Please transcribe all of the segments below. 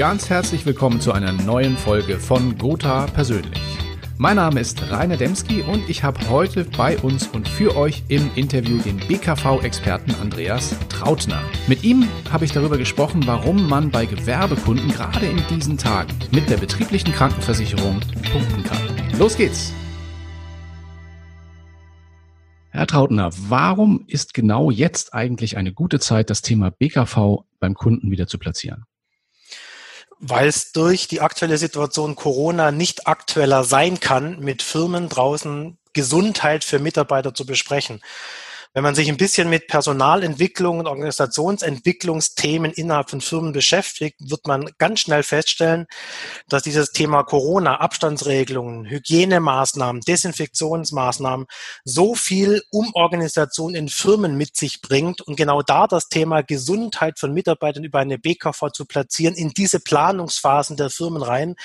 ganz herzlich willkommen zu einer neuen Folge von Gotha Persönlich. Mein Name ist Rainer Demski und ich habe heute bei uns und für euch im Interview den BKV-Experten Andreas Trautner. Mit ihm habe ich darüber gesprochen, warum man bei Gewerbekunden gerade in diesen Tagen mit der betrieblichen Krankenversicherung punkten kann. Los geht's! Herr Trautner, warum ist genau jetzt eigentlich eine gute Zeit, das Thema BKV beim Kunden wieder zu platzieren? Weil es durch die aktuelle Situation Corona nicht aktueller sein kann, mit Firmen draußen Gesundheit für Mitarbeiter zu besprechen. Wenn man sich ein bisschen mit Personalentwicklung und Organisationsentwicklungsthemen innerhalb von Firmen beschäftigt, wird man ganz schnell feststellen, dass dieses Thema Corona, Abstandsregelungen, Hygienemaßnahmen, Desinfektionsmaßnahmen so viel Umorganisation in Firmen mit sich bringt und genau da das Thema Gesundheit von Mitarbeitern über eine BKV zu platzieren in diese Planungsphasen der Firmen rein,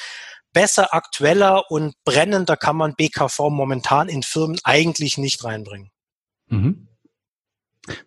besser, aktueller und brennender kann man BKV momentan in Firmen eigentlich nicht reinbringen. Mhm.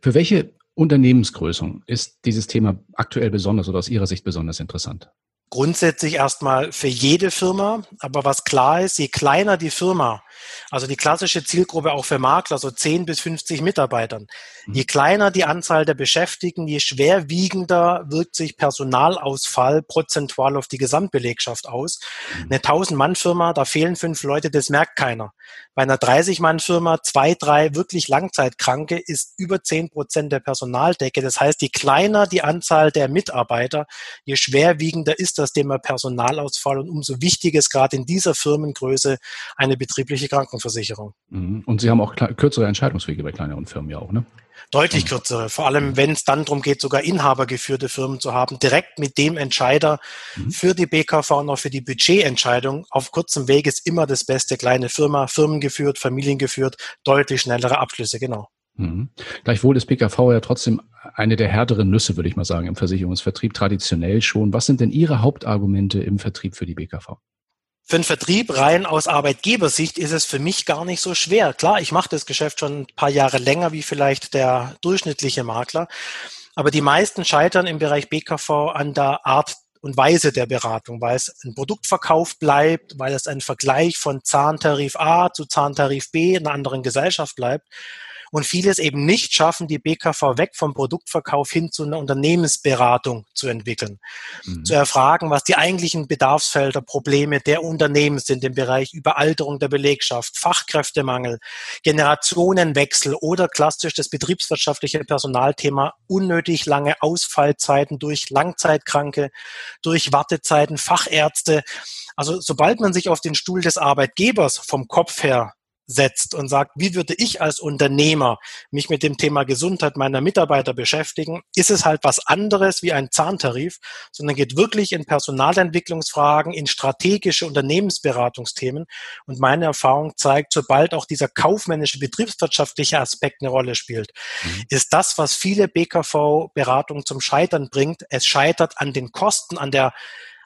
Für welche Unternehmensgrößung ist dieses Thema aktuell besonders oder aus Ihrer Sicht besonders interessant? Grundsätzlich erstmal für jede Firma, aber was klar ist, je kleiner die Firma, also die klassische Zielgruppe auch für Makler, so 10 bis 50 Mitarbeitern. Mhm. Je kleiner die Anzahl der Beschäftigten, je schwerwiegender wirkt sich Personalausfall prozentual auf die Gesamtbelegschaft aus. Mhm. Eine 1000-Mann-Firma, da fehlen fünf Leute, das merkt keiner. Bei einer 30-Mann-Firma, zwei, drei wirklich Langzeitkranke ist über 10 Prozent der Personaldecke. Das heißt, je kleiner die Anzahl der Mitarbeiter, je schwerwiegender ist das Thema Personalausfall und umso wichtiger ist gerade in dieser Firmengröße eine betriebliche Krankenversicherung. Mhm. Und Sie haben auch kürzere Entscheidungswege bei kleineren Firmen ja auch, ne? Deutlich kürzere, vor allem wenn es dann darum geht, sogar inhabergeführte Firmen zu haben, direkt mit dem Entscheider mhm. für die BKV und auch für die Budgetentscheidung. Auf kurzem Weg ist immer das Beste, kleine Firma, firmengeführt, familiengeführt, deutlich schnellere Abschlüsse, genau. Mhm. Gleichwohl ist BKV ja trotzdem eine der härteren Nüsse, würde ich mal sagen, im Versicherungsvertrieb traditionell schon. Was sind denn Ihre Hauptargumente im Vertrieb für die BKV? Für einen Vertrieb rein aus Arbeitgebersicht ist es für mich gar nicht so schwer. Klar, ich mache das Geschäft schon ein paar Jahre länger wie vielleicht der durchschnittliche Makler. Aber die meisten scheitern im Bereich BKV an der Art und Weise der Beratung, weil es ein Produktverkauf bleibt, weil es ein Vergleich von Zahntarif A zu Zahntarif B in einer anderen Gesellschaft bleibt und vieles eben nicht schaffen, die BKV weg vom Produktverkauf hin zu einer Unternehmensberatung zu entwickeln. Mhm. Zu erfragen, was die eigentlichen Bedarfsfelder, Probleme der Unternehmen sind im Bereich Überalterung der Belegschaft, Fachkräftemangel, Generationenwechsel oder klassisch das betriebswirtschaftliche Personalthema, unnötig lange Ausfallzeiten durch Langzeitkranke, durch Wartezeiten, Fachärzte. Also sobald man sich auf den Stuhl des Arbeitgebers vom Kopf her setzt und sagt, wie würde ich als Unternehmer mich mit dem Thema Gesundheit meiner Mitarbeiter beschäftigen, ist es halt was anderes wie ein Zahntarif, sondern geht wirklich in Personalentwicklungsfragen, in strategische Unternehmensberatungsthemen. Und meine Erfahrung zeigt, sobald auch dieser kaufmännische, betriebswirtschaftliche Aspekt eine Rolle spielt, mhm. ist das, was viele BKV-Beratungen zum Scheitern bringt. Es scheitert an den Kosten, an der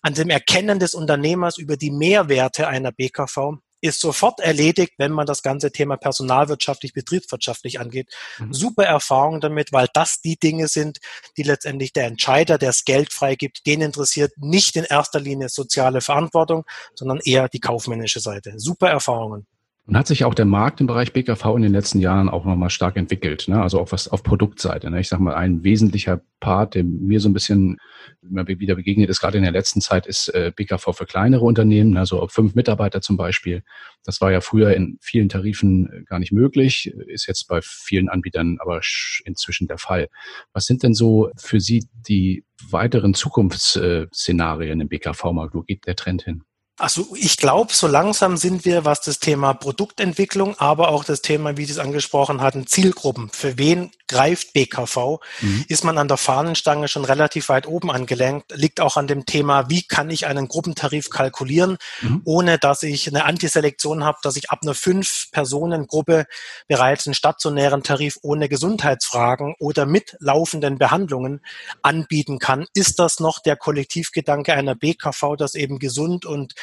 an dem Erkennen des Unternehmers über die Mehrwerte einer BKV ist sofort erledigt, wenn man das ganze Thema personalwirtschaftlich, betriebswirtschaftlich angeht. Mhm. Super Erfahrung damit, weil das die Dinge sind, die letztendlich der Entscheider, der das Geld freigibt, den interessiert nicht in erster Linie soziale Verantwortung, sondern eher die kaufmännische Seite. Super Erfahrungen. Und hat sich auch der Markt im Bereich BKV in den letzten Jahren auch nochmal stark entwickelt, ne? also auch was auf Produktseite. Ne? Ich sage mal, ein wesentlicher Part, der mir so ein bisschen immer wieder begegnet ist, gerade in der letzten Zeit, ist äh, BKV für kleinere Unternehmen, also fünf Mitarbeiter zum Beispiel. Das war ja früher in vielen Tarifen äh, gar nicht möglich, ist jetzt bei vielen Anbietern aber inzwischen der Fall. Was sind denn so für Sie die weiteren Zukunftsszenarien im BKV-Markt? Wo geht der Trend hin? Also ich glaube, so langsam sind wir, was das Thema Produktentwicklung, aber auch das Thema, wie Sie es angesprochen hatten, Zielgruppen. Für wen greift BKV? Mhm. Ist man an der Fahnenstange schon relativ weit oben angelenkt? Liegt auch an dem Thema, wie kann ich einen Gruppentarif kalkulieren, mhm. ohne dass ich eine Antiselektion habe, dass ich ab einer Fünf-Personen-Gruppe bereits einen stationären Tarif ohne Gesundheitsfragen oder mit laufenden Behandlungen anbieten kann. Ist das noch der Kollektivgedanke einer BKV, dass eben gesund und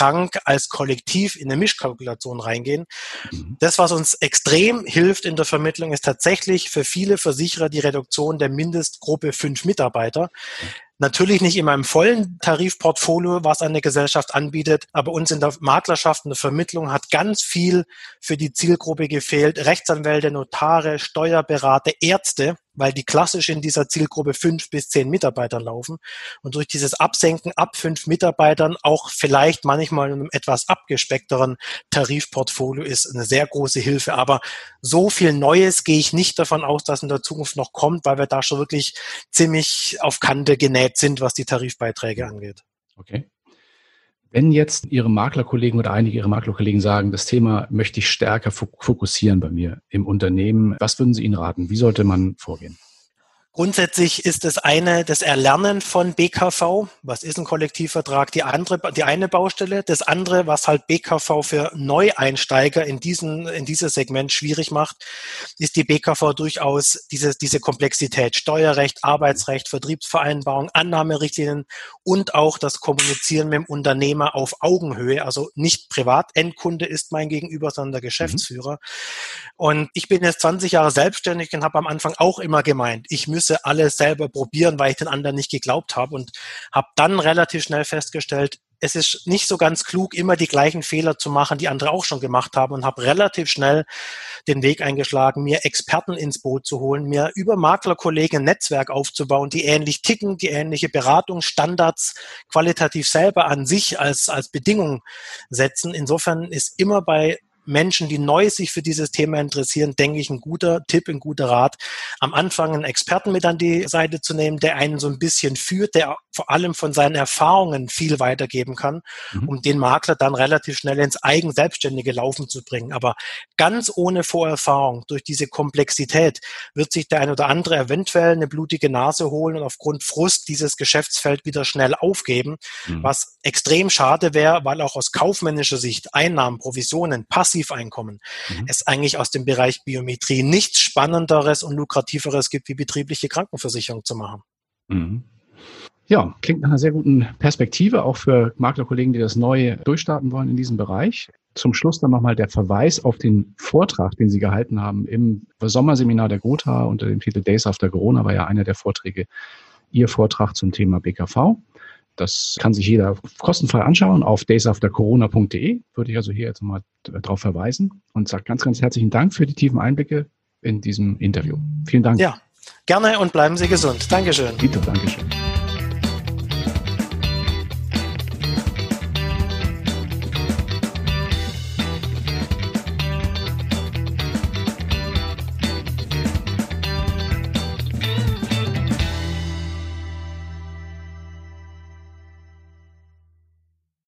krank als Kollektiv in eine Mischkalkulation reingehen. Mhm. Das, was uns extrem hilft in der Vermittlung, ist tatsächlich für viele Versicherer die Reduktion der Mindestgruppe fünf Mitarbeiter. Natürlich nicht in meinem vollen Tarifportfolio, was eine Gesellschaft anbietet, aber uns in der Maklerschaft und der Vermittlung hat ganz viel für die Zielgruppe gefehlt. Rechtsanwälte, Notare, Steuerberater, Ärzte, weil die klassisch in dieser Zielgruppe fünf bis zehn Mitarbeiter laufen und durch dieses Absenken ab fünf Mitarbeitern auch vielleicht manchmal in einem etwas abgespeckteren Tarifportfolio ist eine sehr große Hilfe. Aber so viel Neues gehe ich nicht davon aus, dass in der Zukunft noch kommt, weil wir da schon wirklich ziemlich auf Kante genäht sind, was die Tarifbeiträge angeht. Okay. Wenn jetzt Ihre Maklerkollegen oder einige Ihrer Maklerkollegen sagen, das Thema möchte ich stärker fokussieren bei mir im Unternehmen, was würden Sie ihnen raten? Wie sollte man vorgehen? Grundsätzlich ist das eine das Erlernen von BKV. Was ist ein Kollektivvertrag? Die andere, die eine Baustelle. Das andere, was halt BKV für Neueinsteiger in diesen, in dieses Segment schwierig macht, ist die BKV durchaus diese, diese Komplexität. Steuerrecht, Arbeitsrecht, Vertriebsvereinbarung, Annahmerichtlinien und auch das Kommunizieren mit dem Unternehmer auf Augenhöhe. Also nicht Privatendkunde ist mein Gegenüber, sondern der Geschäftsführer. Mhm. Und ich bin jetzt 20 Jahre selbstständig und habe am Anfang auch immer gemeint, ich müsse müsse alles selber probieren, weil ich den anderen nicht geglaubt habe und habe dann relativ schnell festgestellt, es ist nicht so ganz klug, immer die gleichen Fehler zu machen, die andere auch schon gemacht haben und habe relativ schnell den Weg eingeschlagen, mir Experten ins Boot zu holen, mir über Maklerkollegen ein Netzwerk aufzubauen, die ähnlich ticken, die ähnliche Beratungsstandards qualitativ selber an sich als, als Bedingung setzen. Insofern ist immer bei Menschen, die neu sich für dieses Thema interessieren, denke ich, ein guter Tipp, ein guter Rat, am Anfang einen Experten mit an die Seite zu nehmen, der einen so ein bisschen führt, der vor allem von seinen Erfahrungen viel weitergeben kann, mhm. um den Makler dann relativ schnell ins eigen selbstständige Laufen zu bringen. Aber ganz ohne Vorerfahrung, durch diese Komplexität, wird sich der ein oder andere eventuell eine blutige Nase holen und aufgrund Frust dieses Geschäftsfeld wieder schnell aufgeben, mhm. was extrem schade wäre, weil auch aus kaufmännischer Sicht Einnahmen, Provisionen, passiv Passiveinkommen mhm. es eigentlich aus dem Bereich Biometrie nichts Spannenderes und Lukrativeres gibt, wie betriebliche Krankenversicherung zu machen. Mhm. Ja, klingt nach einer sehr guten Perspektive, auch für Maklerkollegen, die das neu durchstarten wollen in diesem Bereich. Zum Schluss dann nochmal der Verweis auf den Vortrag, den Sie gehalten haben im Sommerseminar der Gotha unter dem Titel Days After Corona war ja einer der Vorträge, Ihr Vortrag zum Thema BKV. Das kann sich jeder kostenfrei anschauen auf daysaftercorona.de. Würde ich also hier jetzt mal darauf verweisen und sage ganz, ganz herzlichen Dank für die tiefen Einblicke in diesem Interview. Vielen Dank. Ja, gerne und bleiben Sie gesund. Dankeschön. Dieter, Dankeschön.